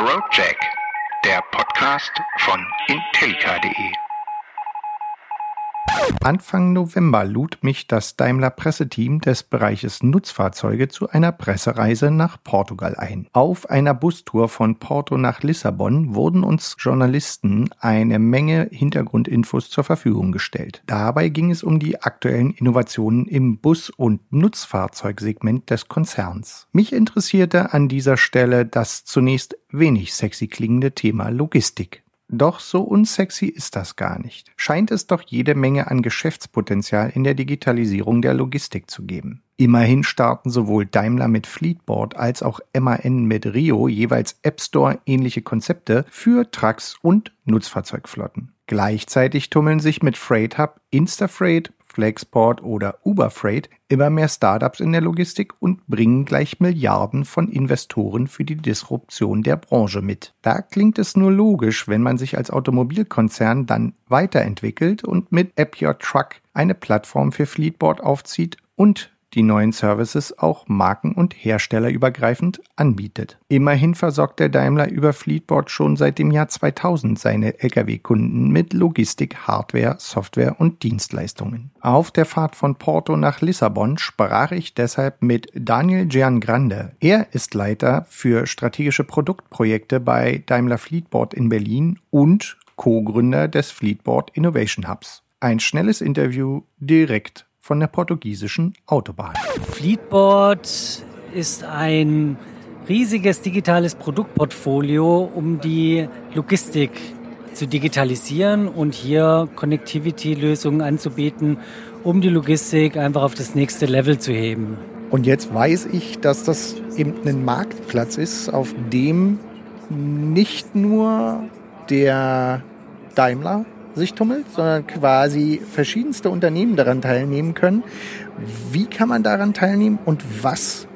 Roadjack, der Podcast von Intellica.de. Anfang November lud mich das Daimler-Presseteam des Bereiches Nutzfahrzeuge zu einer Pressereise nach Portugal ein. Auf einer Bustour von Porto nach Lissabon wurden uns Journalisten eine Menge Hintergrundinfos zur Verfügung gestellt. Dabei ging es um die aktuellen Innovationen im Bus- und Nutzfahrzeugsegment des Konzerns. Mich interessierte an dieser Stelle das zunächst wenig sexy klingende Thema Logistik. Doch so unsexy ist das gar nicht. Scheint es doch jede Menge an Geschäftspotenzial in der Digitalisierung der Logistik zu geben. Immerhin starten sowohl Daimler mit Fleetboard als auch MAN mit Rio jeweils App Store ähnliche Konzepte für Trucks und Nutzfahrzeugflotten. Gleichzeitig tummeln sich mit Freight Hub, Instafreight, Flexport oder Uberfreight immer mehr Startups in der Logistik und bringen gleich Milliarden von Investoren für die Disruption der Branche mit. Da klingt es nur logisch, wenn man sich als Automobilkonzern dann weiterentwickelt und mit App Your Truck eine Plattform für Fleetboard aufzieht und die neuen Services auch marken- und herstellerübergreifend anbietet. Immerhin versorgt der Daimler über Fleetboard schon seit dem Jahr 2000 seine Lkw-Kunden mit Logistik, Hardware, Software und Dienstleistungen. Auf der Fahrt von Porto nach Lissabon sprach ich deshalb mit Daniel Giangrande. Er ist Leiter für strategische Produktprojekte bei Daimler Fleetboard in Berlin und Co-Gründer des Fleetboard Innovation Hubs. Ein schnelles Interview direkt von der portugiesischen Autobahn. Fleetboard ist ein riesiges digitales Produktportfolio, um die Logistik zu digitalisieren und hier Connectivity-Lösungen anzubieten, um die Logistik einfach auf das nächste Level zu heben. Und jetzt weiß ich, dass das eben ein Marktplatz ist, auf dem nicht nur der Daimler sich tummelt, sondern quasi verschiedenste Unternehmen daran teilnehmen können. Wie kann man daran teilnehmen und was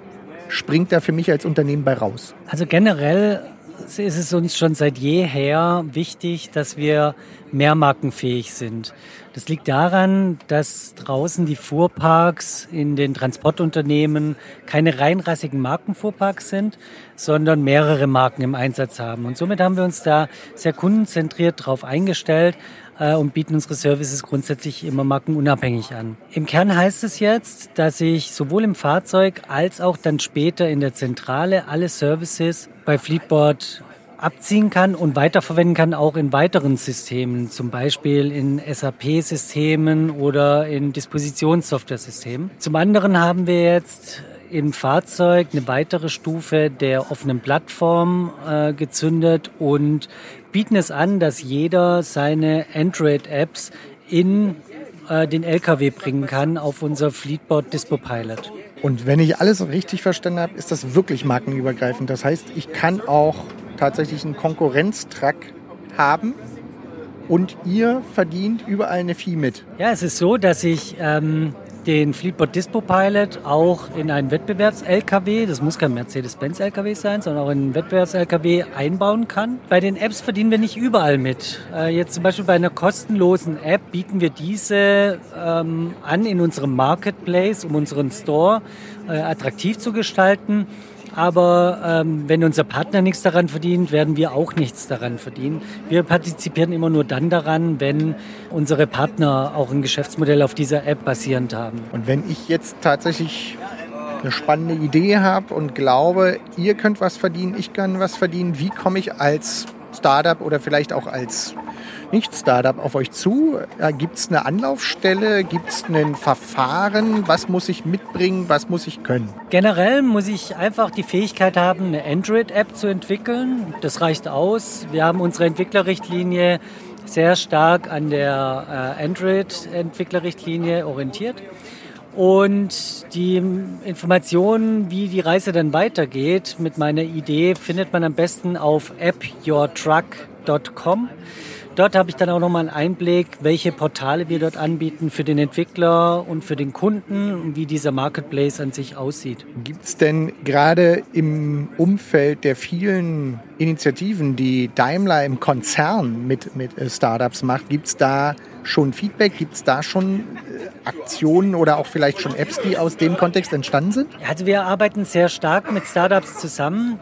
springt da für mich als Unternehmen bei raus? Also generell ist es uns schon seit jeher wichtig, dass wir mehrmarkenfähig sind. Das liegt daran, dass draußen die Fuhrparks in den Transportunternehmen keine reinrassigen Markenfuhrparks sind, sondern mehrere Marken im Einsatz haben. Und somit haben wir uns da sehr kundenzentriert darauf eingestellt, äh, und bieten unsere Services grundsätzlich immer markenunabhängig an. Im Kern heißt es jetzt, dass ich sowohl im Fahrzeug als auch dann später in der Zentrale alle Services bei Fleetboard abziehen kann und weiterverwenden kann, auch in weiteren Systemen, zum Beispiel in SAP-Systemen oder in Dispositionssoftware-Systemen. Zum anderen haben wir jetzt im Fahrzeug eine weitere Stufe der offenen Plattform äh, gezündet und bieten es an, dass jeder seine Android-Apps in äh, den LKW bringen kann auf unser Fleetboard Dispo Pilot. Und wenn ich alles richtig verstanden habe, ist das wirklich markenübergreifend. Das heißt, ich kann auch tatsächlich einen Konkurrenztrack haben und ihr verdient überall eine Fee mit. Ja, es ist so, dass ich ähm, den Fleetboard Dispo Pilot auch in einen Wettbewerbs-LKW, das muss kein Mercedes-Benz-LKW sein, sondern auch in einen Wettbewerbs-LKW einbauen kann. Bei den Apps verdienen wir nicht überall mit. Äh, jetzt zum Beispiel bei einer kostenlosen App bieten wir diese ähm, an in unserem Marketplace, um unseren Store äh, attraktiv zu gestalten. Aber ähm, wenn unser Partner nichts daran verdient, werden wir auch nichts daran verdienen. Wir partizipieren immer nur dann daran, wenn unsere Partner auch ein Geschäftsmodell auf dieser App basierend haben. Und wenn ich jetzt tatsächlich eine spannende Idee habe und glaube, ihr könnt was verdienen, ich kann was verdienen, wie komme ich als Startup oder vielleicht auch als nicht-Startup auf euch zu? Gibt es eine Anlaufstelle? Gibt es ein Verfahren? Was muss ich mitbringen? Was muss ich können? Generell muss ich einfach die Fähigkeit haben, eine Android-App zu entwickeln. Das reicht aus. Wir haben unsere Entwicklerrichtlinie sehr stark an der äh, Android-Entwicklerrichtlinie orientiert. Und die Informationen, wie die Reise dann weitergeht mit meiner Idee, findet man am besten auf appyourtruck.com. Dort habe ich dann auch nochmal einen Einblick, welche Portale wir dort anbieten für den Entwickler und für den Kunden und wie dieser Marketplace an sich aussieht. Gibt es denn gerade im Umfeld der vielen Initiativen, die Daimler im Konzern mit, mit äh, Startups macht, gibt es da schon Feedback? Gibt es da schon äh, Aktionen oder auch vielleicht schon Apps, die aus dem Kontext entstanden sind? Also wir arbeiten sehr stark mit Startups zusammen.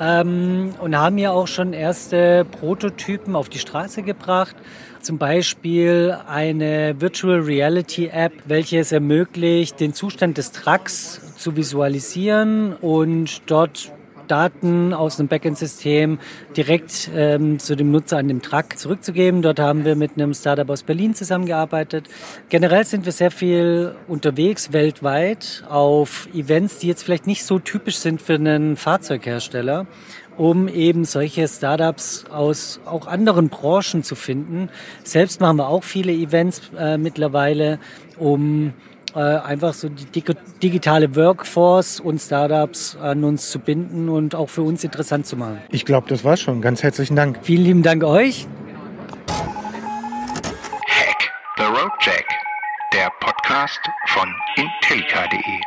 Ähm, und haben ja auch schon erste Prototypen auf die Straße gebracht. Zum Beispiel eine Virtual Reality App, welche es ermöglicht, den Zustand des Trucks zu visualisieren und dort Daten aus einem Backend-System direkt ähm, zu dem Nutzer an dem Truck zurückzugeben. Dort haben wir mit einem Startup aus Berlin zusammengearbeitet. Generell sind wir sehr viel unterwegs weltweit auf Events, die jetzt vielleicht nicht so typisch sind für einen Fahrzeughersteller um eben solche Startups aus auch anderen Branchen zu finden. Selbst machen wir auch viele Events äh, mittlerweile, um äh, einfach so die digitale Workforce und Startups an uns zu binden und auch für uns interessant zu machen. Ich glaube, das war's schon. Ganz herzlichen Dank. Vielen lieben Dank euch. Hack the Road Jack, der Podcast von intellica.de.